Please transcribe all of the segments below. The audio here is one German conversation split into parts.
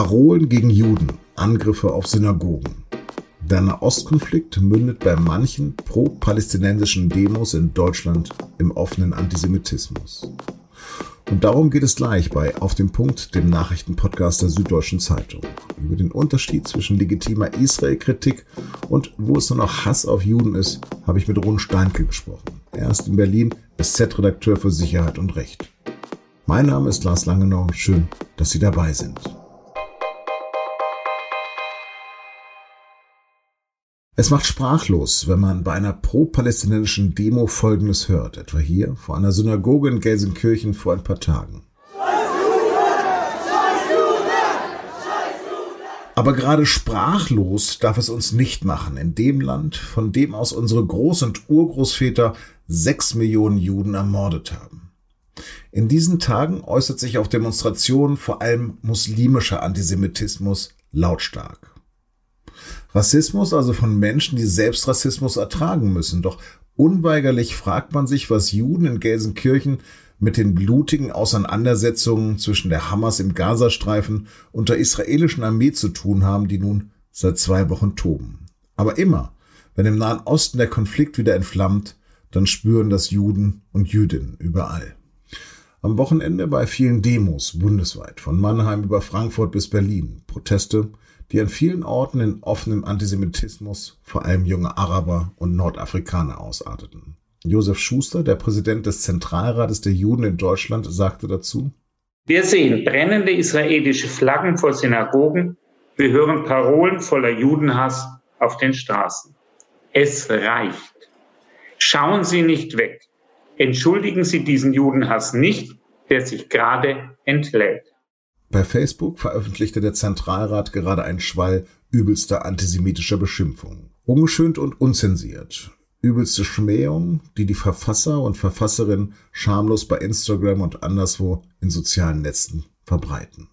Parolen gegen Juden, Angriffe auf Synagogen. Der Nahostkonflikt mündet bei manchen pro-palästinensischen Demos in Deutschland im offenen Antisemitismus. Und darum geht es gleich bei Auf dem Punkt, dem Nachrichtenpodcast der Süddeutschen Zeitung. Über den Unterschied zwischen legitimer Israel-Kritik und wo es nur noch Hass auf Juden ist, habe ich mit Ron Steinke gesprochen. Er ist in Berlin SZ-Redakteur für Sicherheit und Recht. Mein Name ist Lars Langenau. Schön, dass Sie dabei sind. Es macht sprachlos, wenn man bei einer pro-palästinensischen Demo Folgendes hört, etwa hier vor einer Synagoge in Gelsenkirchen vor ein paar Tagen. Aber gerade sprachlos darf es uns nicht machen in dem Land, von dem aus unsere Groß- und Urgroßväter sechs Millionen Juden ermordet haben. In diesen Tagen äußert sich auf Demonstrationen vor allem muslimischer Antisemitismus lautstark. Rassismus also von Menschen, die selbst Rassismus ertragen müssen. Doch unweigerlich fragt man sich, was Juden in Gelsenkirchen mit den blutigen Auseinandersetzungen zwischen der Hamas im Gazastreifen und der israelischen Armee zu tun haben, die nun seit zwei Wochen toben. Aber immer, wenn im Nahen Osten der Konflikt wieder entflammt, dann spüren das Juden und Jüdinnen überall. Am Wochenende bei vielen Demos bundesweit, von Mannheim über Frankfurt bis Berlin, Proteste, die an vielen Orten in offenem Antisemitismus vor allem junge Araber und Nordafrikaner ausarteten. Josef Schuster, der Präsident des Zentralrates der Juden in Deutschland, sagte dazu, Wir sehen brennende israelische Flaggen vor Synagogen, wir hören Parolen voller Judenhass auf den Straßen. Es reicht. Schauen Sie nicht weg. Entschuldigen Sie diesen Judenhass nicht, der sich gerade entlädt. Bei Facebook veröffentlichte der Zentralrat gerade einen Schwall übelster antisemitischer Beschimpfungen. Ungeschönt und unzensiert. Übelste Schmähung, die die Verfasser und Verfasserin schamlos bei Instagram und anderswo in sozialen Netzen verbreiten.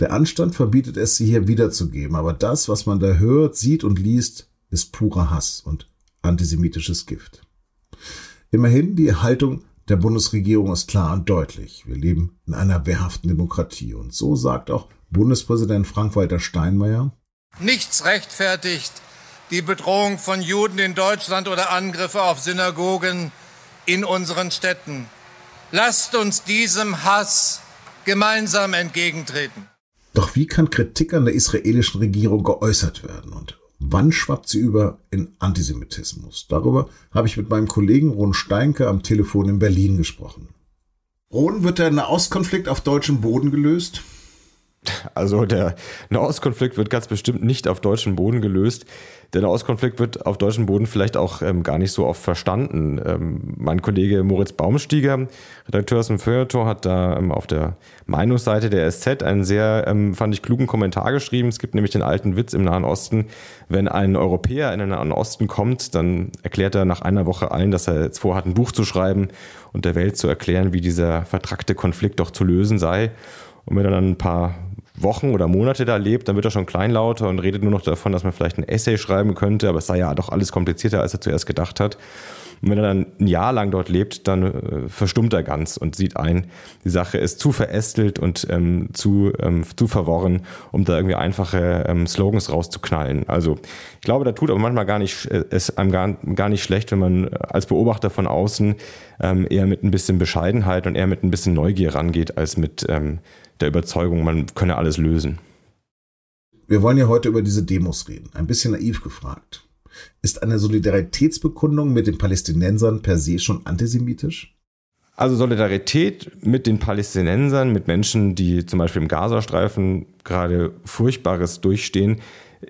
Der Anstand verbietet es, sie hier wiederzugeben, aber das, was man da hört, sieht und liest, ist purer Hass und antisemitisches Gift. Immerhin die Haltung der Bundesregierung ist klar und deutlich. Wir leben in einer wehrhaften Demokratie. Und so sagt auch Bundespräsident Frank-Walter Steinmeier. Nichts rechtfertigt die Bedrohung von Juden in Deutschland oder Angriffe auf Synagogen in unseren Städten. Lasst uns diesem Hass gemeinsam entgegentreten. Doch wie kann Kritik an der israelischen Regierung geäußert werden? Und Wann schwappt sie über in Antisemitismus? Darüber habe ich mit meinem Kollegen Ron Steinke am Telefon in Berlin gesprochen. Ron, wird der Nahostkonflikt auf deutschem Boden gelöst? Also der Nahostkonflikt wird ganz bestimmt nicht auf deutschem Boden gelöst. Der Nahostkonflikt wird auf deutschem Boden vielleicht auch ähm, gar nicht so oft verstanden. Ähm, mein Kollege Moritz Baumstieger, Redakteur aus dem Feuilleton, hat da ähm, auf der Meinungsseite der SZ einen sehr, ähm, fand ich, klugen Kommentar geschrieben. Es gibt nämlich den alten Witz im Nahen Osten, wenn ein Europäer in den Nahen Osten kommt, dann erklärt er nach einer Woche allen, dass er jetzt vorhat, ein Buch zu schreiben und der Welt zu erklären, wie dieser vertrackte Konflikt doch zu lösen sei. Und wenn er dann ein paar Wochen oder Monate da lebt, dann wird er schon kleinlauter und redet nur noch davon, dass man vielleicht ein Essay schreiben könnte, aber es sei ja doch alles komplizierter, als er zuerst gedacht hat. Und wenn er dann ein Jahr lang dort lebt, dann äh, verstummt er ganz und sieht ein, die Sache ist zu verästelt und ähm, zu, ähm, zu verworren, um da irgendwie einfache ähm, Slogans rauszuknallen. Also ich glaube, da tut aber manchmal gar nicht, äh, es einem gar, gar nicht schlecht, wenn man als Beobachter von außen ähm, eher mit ein bisschen Bescheidenheit und eher mit ein bisschen Neugier rangeht, als mit ähm, der Überzeugung, man könne alles lösen. Wir wollen ja heute über diese Demos reden. Ein bisschen naiv gefragt. Ist eine Solidaritätsbekundung mit den Palästinensern per se schon antisemitisch? Also Solidarität mit den Palästinensern, mit Menschen, die zum Beispiel im Gazastreifen gerade Furchtbares durchstehen,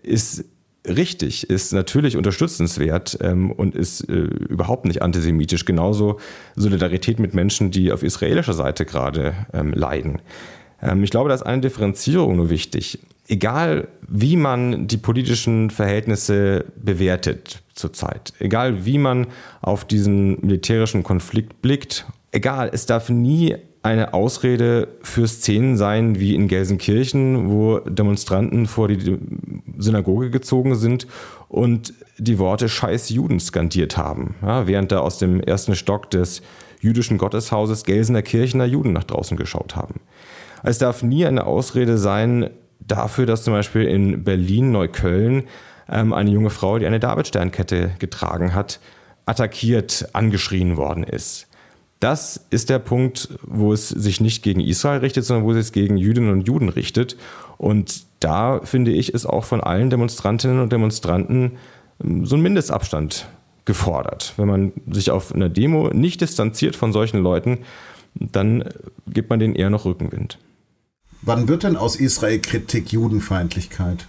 ist richtig, ist natürlich unterstützenswert ähm, und ist äh, überhaupt nicht antisemitisch. Genauso Solidarität mit Menschen, die auf israelischer Seite gerade ähm, leiden. Ähm, ich glaube, da ist eine Differenzierung nur wichtig. Egal, wie man die politischen Verhältnisse bewertet zurzeit, egal wie man auf diesen militärischen Konflikt blickt, egal, es darf nie eine Ausrede für Szenen sein wie in Gelsenkirchen, wo Demonstranten vor die Synagoge gezogen sind und die Worte Scheiß Juden skandiert haben, ja, während da aus dem ersten Stock des jüdischen Gotteshauses Gelsener Kirchener Juden nach draußen geschaut haben. Es darf nie eine Ausrede sein dafür, dass zum Beispiel in Berlin-Neukölln ähm, eine junge Frau, die eine Davidsternkette getragen hat, attackiert, angeschrien worden ist. Das ist der Punkt, wo es sich nicht gegen Israel richtet, sondern wo es sich gegen Jüdinnen und Juden richtet. Und da finde ich, ist auch von allen Demonstrantinnen und Demonstranten ähm, so ein Mindestabstand gefordert. Wenn man sich auf einer Demo nicht distanziert von solchen Leuten, dann gibt man denen eher noch Rückenwind. Wann wird denn aus Israel Kritik Judenfeindlichkeit?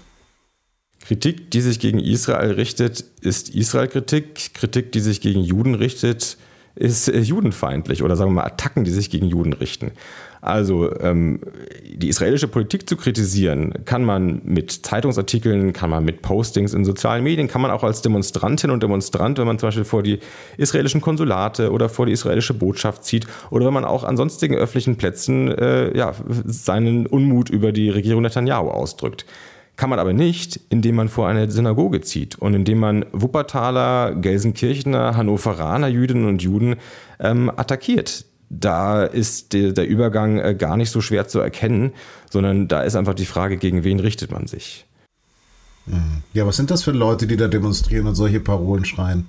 Kritik, die sich gegen Israel richtet, ist Israel-Kritik. Kritik, die sich gegen Juden richtet, ist äh, judenfeindlich oder sagen wir mal Attacken, die sich gegen Juden richten. Also ähm, die israelische Politik zu kritisieren, kann man mit Zeitungsartikeln, kann man mit Postings in sozialen Medien, kann man auch als Demonstrantin und Demonstrant, wenn man zum Beispiel vor die israelischen Konsulate oder vor die israelische Botschaft zieht oder wenn man auch an sonstigen öffentlichen Plätzen äh, ja, seinen Unmut über die Regierung Netanyahu ausdrückt. Kann man aber nicht, indem man vor eine Synagoge zieht und indem man Wuppertaler, Gelsenkirchener, Hannoveraner Jüdinnen und Juden ähm, attackiert. Da ist der, Übergang äh, gar nicht so schwer zu erkennen, sondern da ist einfach die Frage, gegen wen richtet man sich. Mhm. Ja, was sind das für Leute, die da demonstrieren und solche Parolen schreien?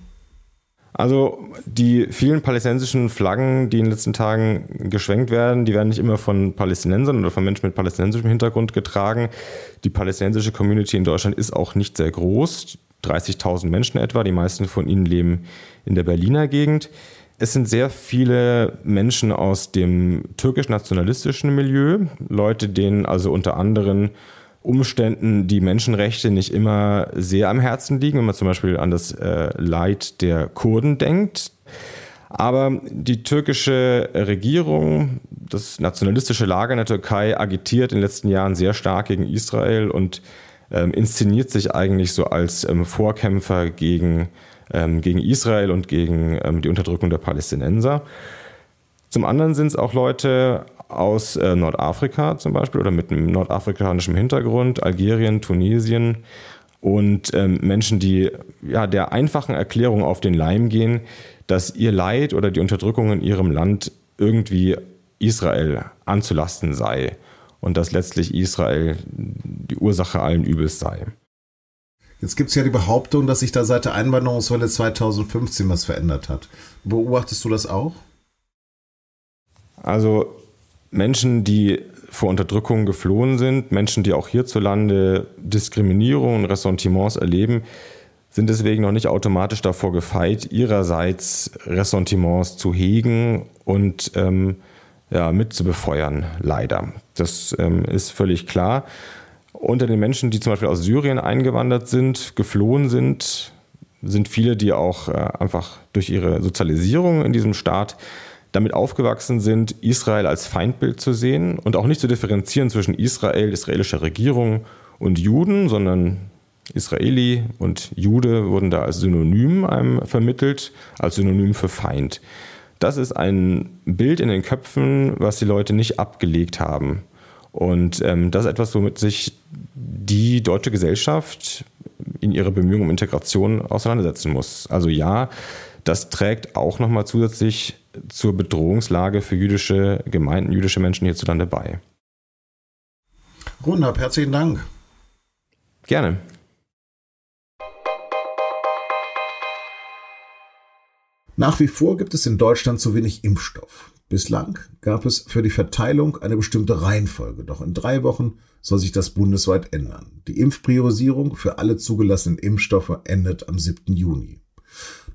Also die vielen palästinensischen Flaggen, die in den letzten Tagen geschwenkt werden, die werden nicht immer von Palästinensern oder von Menschen mit palästinensischem Hintergrund getragen. Die palästinensische Community in Deutschland ist auch nicht sehr groß, 30.000 Menschen etwa, die meisten von ihnen leben in der Berliner Gegend. Es sind sehr viele Menschen aus dem türkisch-nationalistischen Milieu, Leute, denen also unter anderem Umständen die Menschenrechte nicht immer sehr am Herzen liegen, wenn man zum Beispiel an das äh, Leid der Kurden denkt. Aber die türkische Regierung, das nationalistische Lager in der Türkei agitiert in den letzten Jahren sehr stark gegen Israel und ähm, inszeniert sich eigentlich so als ähm, Vorkämpfer gegen, ähm, gegen Israel und gegen ähm, die Unterdrückung der Palästinenser. Zum anderen sind es auch Leute aus äh, Nordafrika zum Beispiel oder mit einem nordafrikanischen Hintergrund, Algerien, Tunesien und ähm, Menschen, die ja der einfachen Erklärung auf den Leim gehen, dass ihr Leid oder die Unterdrückung in ihrem Land irgendwie Israel anzulasten sei und dass letztlich Israel die Ursache allen Übels sei. Jetzt gibt es ja die Behauptung, dass sich da seit der Einwanderungswelle 2015 was verändert hat. Beobachtest du das auch? Also Menschen, die vor Unterdrückung geflohen sind, Menschen, die auch hierzulande Diskriminierung und Ressentiments erleben, sind deswegen noch nicht automatisch davor gefeit, ihrerseits Ressentiments zu hegen und ähm, ja, mit zu befeuern, leider. Das ähm, ist völlig klar. Unter den Menschen, die zum Beispiel aus Syrien eingewandert sind, geflohen sind, sind viele, die auch äh, einfach durch ihre Sozialisierung in diesem Staat damit aufgewachsen sind, Israel als Feindbild zu sehen und auch nicht zu differenzieren zwischen Israel, israelischer Regierung und Juden, sondern Israeli und Jude wurden da als Synonym einem vermittelt, als Synonym für Feind. Das ist ein Bild in den Köpfen, was die Leute nicht abgelegt haben. Und ähm, das ist etwas, womit sich die deutsche Gesellschaft in ihrer Bemühung um Integration auseinandersetzen muss. Also ja, das trägt auch nochmal zusätzlich zur Bedrohungslage für jüdische Gemeinden, jüdische Menschen hierzulande bei. Rundab, herzlichen Dank. Gerne. Nach wie vor gibt es in Deutschland zu wenig Impfstoff. Bislang gab es für die Verteilung eine bestimmte Reihenfolge, doch in drei Wochen soll sich das bundesweit ändern. Die Impfpriorisierung für alle zugelassenen Impfstoffe endet am 7. Juni.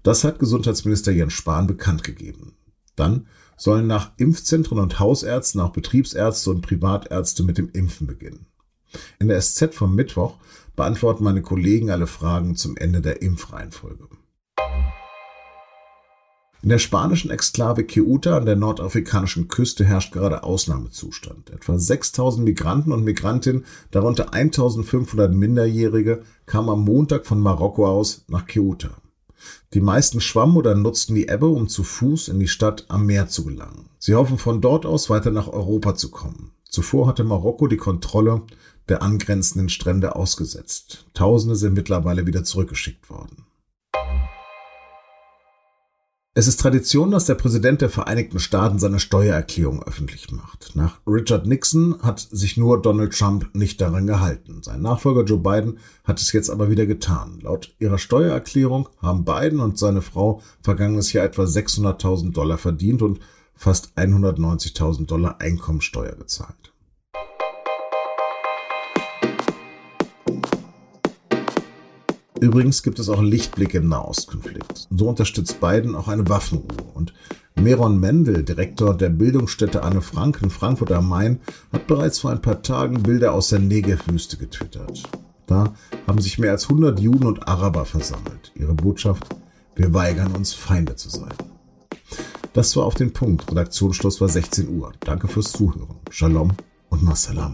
Das hat Gesundheitsminister Jens Spahn bekannt gegeben. Dann sollen nach Impfzentren und Hausärzten auch Betriebsärzte und Privatärzte mit dem Impfen beginnen. In der SZ vom Mittwoch beantworten meine Kollegen alle Fragen zum Ende der Impfreihenfolge. In der spanischen Exklave Ceuta an der nordafrikanischen Küste herrscht gerade Ausnahmezustand. Etwa 6000 Migranten und Migrantinnen, darunter 1500 Minderjährige, kamen am Montag von Marokko aus nach Ceuta. Die meisten schwammen oder nutzten die Ebbe, um zu Fuß in die Stadt am Meer zu gelangen. Sie hoffen von dort aus weiter nach Europa zu kommen. Zuvor hatte Marokko die Kontrolle der angrenzenden Strände ausgesetzt. Tausende sind mittlerweile wieder zurückgeschickt worden. Es ist Tradition, dass der Präsident der Vereinigten Staaten seine Steuererklärung öffentlich macht. Nach Richard Nixon hat sich nur Donald Trump nicht daran gehalten. Sein Nachfolger Joe Biden hat es jetzt aber wieder getan. Laut ihrer Steuererklärung haben Biden und seine Frau vergangenes Jahr etwa 600.000 Dollar verdient und fast 190.000 Dollar Einkommensteuer gezahlt. Übrigens gibt es auch Lichtblicke im Nahostkonflikt. So unterstützt Biden auch eine Waffenruhe. Und Meron Mendel, Direktor der Bildungsstätte Anne Frank in Frankfurt am Main, hat bereits vor ein paar Tagen Bilder aus der Negev-Wüste getwittert. Da haben sich mehr als 100 Juden und Araber versammelt. Ihre Botschaft, wir weigern uns, Feinde zu sein. Das war auf den Punkt. Redaktionsschluss war 16 Uhr. Danke fürs Zuhören. Shalom und Masalam.